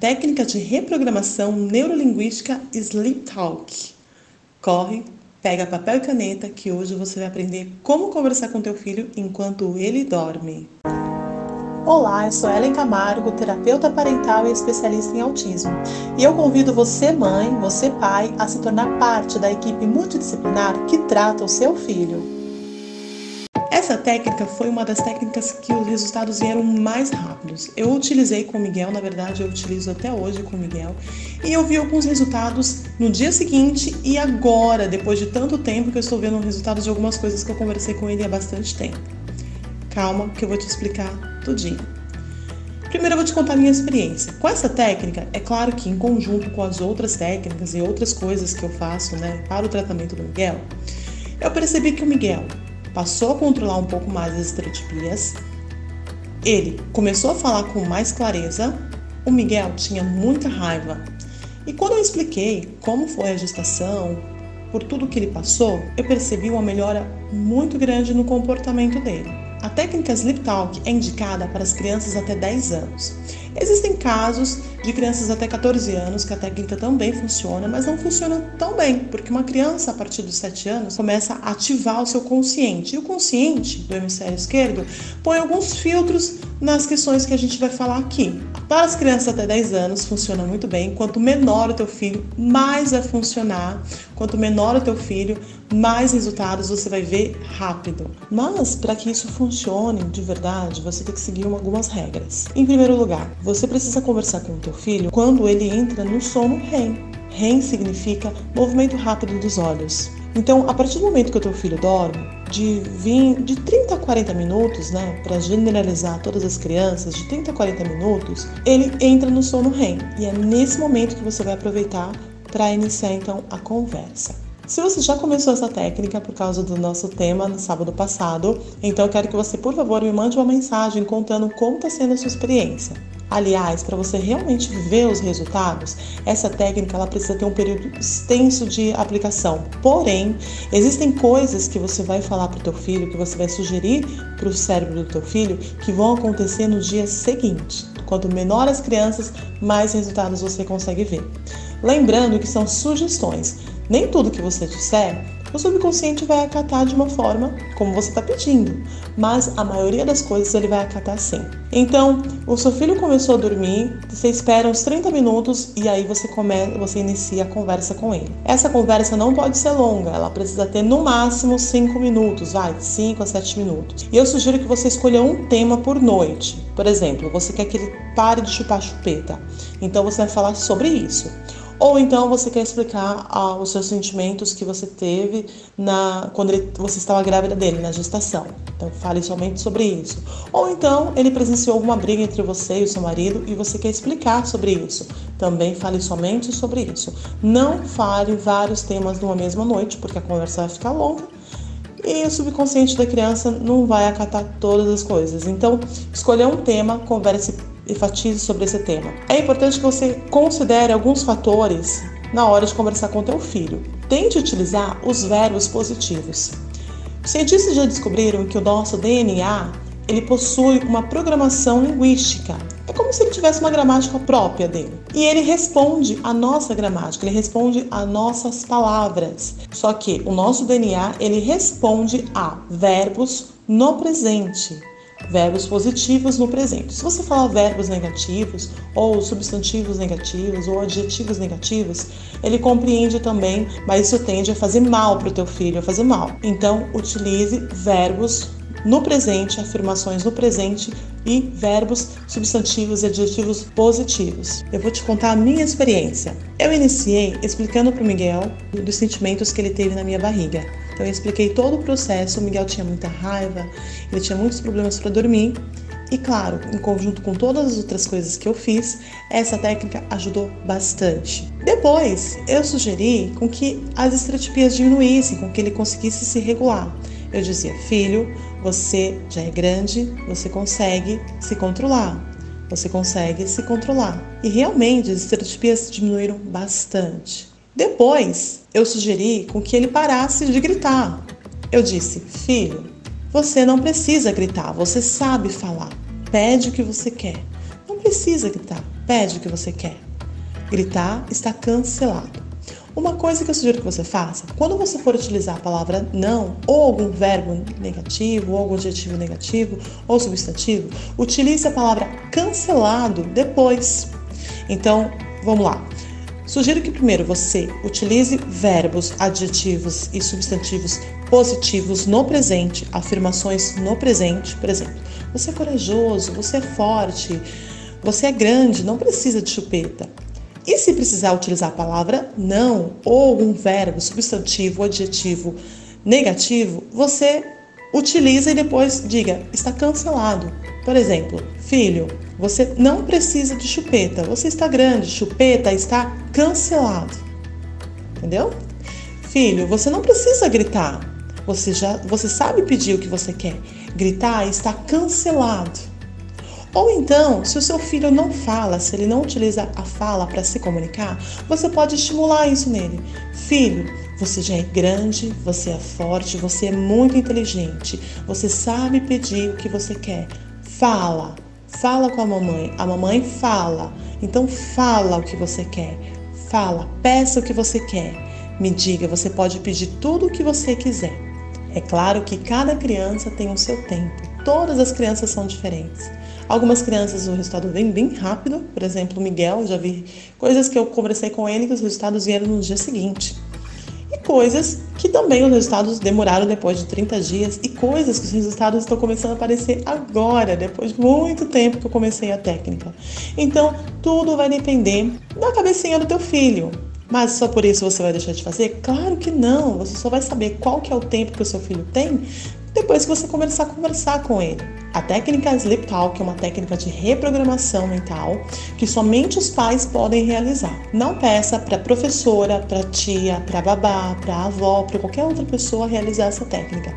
técnica de reprogramação neurolinguística Sleep Talk. Corre, pega papel e caneta que hoje você vai aprender como conversar com teu filho enquanto ele dorme. Olá, eu sou Ellen Camargo, terapeuta parental e especialista em autismo. E eu convido você, mãe, você, pai, a se tornar parte da equipe multidisciplinar que trata o seu filho. Essa técnica foi uma das técnicas que os resultados vieram mais rápidos. Eu utilizei com o Miguel, na verdade eu utilizo até hoje com o Miguel, e eu vi alguns resultados no dia seguinte e agora, depois de tanto tempo que eu estou vendo resultados de algumas coisas que eu conversei com ele há bastante tempo. Calma, que eu vou te explicar tudinho. Primeiro eu vou te contar a minha experiência. Com essa técnica, é claro que em conjunto com as outras técnicas e outras coisas que eu faço né, para o tratamento do Miguel, eu percebi que o Miguel passou a controlar um pouco mais as estereotipias, ele começou a falar com mais clareza, o Miguel tinha muita raiva. E quando eu expliquei como foi a gestação, por tudo que ele passou, eu percebi uma melhora muito grande no comportamento dele. A técnica Sleep Talk é indicada para as crianças até 10 anos. Existem casos de crianças até 14 anos que a técnica também funciona, mas não funciona tão bem, porque uma criança a partir dos 7 anos começa a ativar o seu consciente. E o consciente do hemisfério esquerdo põe alguns filtros nas questões que a gente vai falar aqui. Para as crianças até 10 anos funciona muito bem. Quanto menor o teu filho, mais vai funcionar. Quanto menor o teu filho, mais resultados você vai ver rápido. Mas para que isso funcione de verdade, você tem que seguir algumas regras. Em primeiro lugar, você precisa conversar com o teu filho quando ele entra no sono REM. REM significa movimento rápido dos olhos. Então, a partir do momento que o teu filho dorme, de, 20, de 30 a 40 minutos, né, para generalizar todas as crianças, de 30 a 40 minutos, ele entra no sono REM. E é nesse momento que você vai aproveitar para iniciar então a conversa. Se você já começou essa técnica por causa do nosso tema no sábado passado, então eu quero que você, por favor, me mande uma mensagem contando como está sendo a sua experiência. Aliás, para você realmente ver os resultados, essa técnica ela precisa ter um período extenso de aplicação. Porém, existem coisas que você vai falar para o teu filho, que você vai sugerir para o cérebro do teu filho, que vão acontecer no dia seguinte. Quanto menor as crianças, mais resultados você consegue ver. Lembrando que são sugestões. Nem tudo que você disser o subconsciente vai acatar de uma forma como você está pedindo, mas a maioria das coisas ele vai acatar sim. Então, o seu filho começou a dormir, você espera uns 30 minutos e aí você começa, você inicia a conversa com ele. Essa conversa não pode ser longa, ela precisa ter no máximo 5 minutos, vai, 5 a 7 minutos. E eu sugiro que você escolha um tema por noite. Por exemplo, você quer que ele pare de chupar chupeta. Então você vai falar sobre isso. Ou então você quer explicar ah, os seus sentimentos que você teve na quando ele, você estava grávida dele, na gestação. Então fale somente sobre isso. Ou então ele presenciou alguma briga entre você e o seu marido e você quer explicar sobre isso. Também fale somente sobre isso. Não fale vários temas numa mesma noite, porque a conversa vai ficar longa e o subconsciente da criança não vai acatar todas as coisas. Então, escolher um tema, converse enfatize sobre esse tema. É importante que você considere alguns fatores na hora de conversar com teu filho. Tente utilizar os verbos positivos. Os cientistas já descobriram que o nosso DNA ele possui uma programação linguística. É como se ele tivesse uma gramática própria dele. E ele responde à nossa gramática, ele responde a nossas palavras. Só que o nosso DNA ele responde a verbos no presente verbos positivos no presente. Se você falar verbos negativos, ou substantivos negativos, ou adjetivos negativos, ele compreende também, mas isso tende a fazer mal para o teu filho, a fazer mal. Então, utilize verbos no presente, afirmações no presente e verbos, substantivos e adjetivos positivos. Eu vou te contar a minha experiência. Eu iniciei explicando para o Miguel dos sentimentos que ele teve na minha barriga. Então eu expliquei todo o processo. O Miguel tinha muita raiva, ele tinha muitos problemas para dormir. E claro, em conjunto com todas as outras coisas que eu fiz, essa técnica ajudou bastante. Depois, eu sugeri com que as estereotipias diminuíssem, com que ele conseguisse se regular. Eu dizia, filho, você já é grande, você consegue se controlar. Você consegue se controlar. E realmente as estereotipias diminuíram bastante. Depois, eu sugeri com que ele parasse de gritar. Eu disse: Filho, você não precisa gritar, você sabe falar. Pede o que você quer. Não precisa gritar. pede o que você quer. Gritar está cancelado. Uma coisa que eu sugiro que você faça, quando você for utilizar a palavra não, ou algum verbo negativo, ou algum adjetivo negativo, ou substantivo, utilize a palavra cancelado depois. Então, vamos lá. Sugiro que primeiro você utilize verbos, adjetivos e substantivos positivos no presente, afirmações no presente, por exemplo. Você é corajoso, você é forte, você é grande, não precisa de chupeta. E se precisar utilizar a palavra não ou algum verbo, substantivo, adjetivo negativo, você utiliza e depois diga está cancelado. Por exemplo, filho, você não precisa de chupeta, você está grande, chupeta está cancelado. Entendeu? Filho, você não precisa gritar. Você já você sabe pedir o que você quer. Gritar está cancelado. Ou então, se o seu filho não fala, se ele não utiliza a fala para se comunicar, você pode estimular isso nele. Filho, você já é grande, você é forte, você é muito inteligente, você sabe pedir o que você quer. Fala, fala com a mamãe. A mamãe fala, então fala o que você quer. Fala, peça o que você quer. Me diga, você pode pedir tudo o que você quiser. É claro que cada criança tem o seu tempo. Todas as crianças são diferentes. Algumas crianças o resultado vem bem rápido, por exemplo, o Miguel, já vi coisas que eu conversei com ele que os resultados vieram no dia seguinte. E coisas que também os resultados demoraram depois de 30 dias e coisas que os resultados estão começando a aparecer agora, depois de muito tempo que eu comecei a técnica. Então, tudo vai depender da cabecinha do teu filho. Mas só por isso você vai deixar de fazer? Claro que não. Você só vai saber qual que é o tempo que o seu filho tem depois que você começar a conversar com ele. A técnica Sleep Talk é uma técnica de reprogramação mental que somente os pais podem realizar. Não peça para professora, para tia, para babá, para avó, para qualquer outra pessoa realizar essa técnica.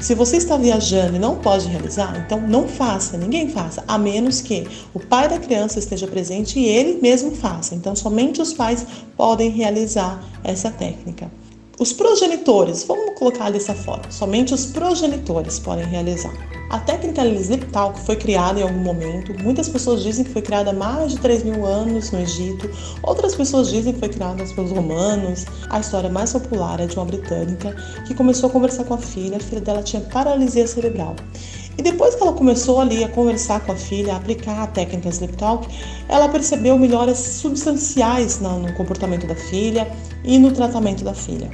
Se você está viajando e não pode realizar, então não faça, ninguém faça, a menos que o pai da criança esteja presente e ele mesmo faça. Então somente os pais podem realizar essa técnica. Os progenitores, vamos colocar dessa forma, somente os progenitores podem realizar. A técnica Sleep Talk foi criada em algum momento. Muitas pessoas dizem que foi criada há mais de 3 mil anos no Egito. Outras pessoas dizem que foi criada pelos romanos. A história mais popular é de uma britânica que começou a conversar com a filha. A filha dela tinha paralisia cerebral. E depois que ela começou ali a conversar com a filha, a aplicar a técnica Sleep Talk, ela percebeu melhoras substanciais no comportamento da filha e no tratamento da filha.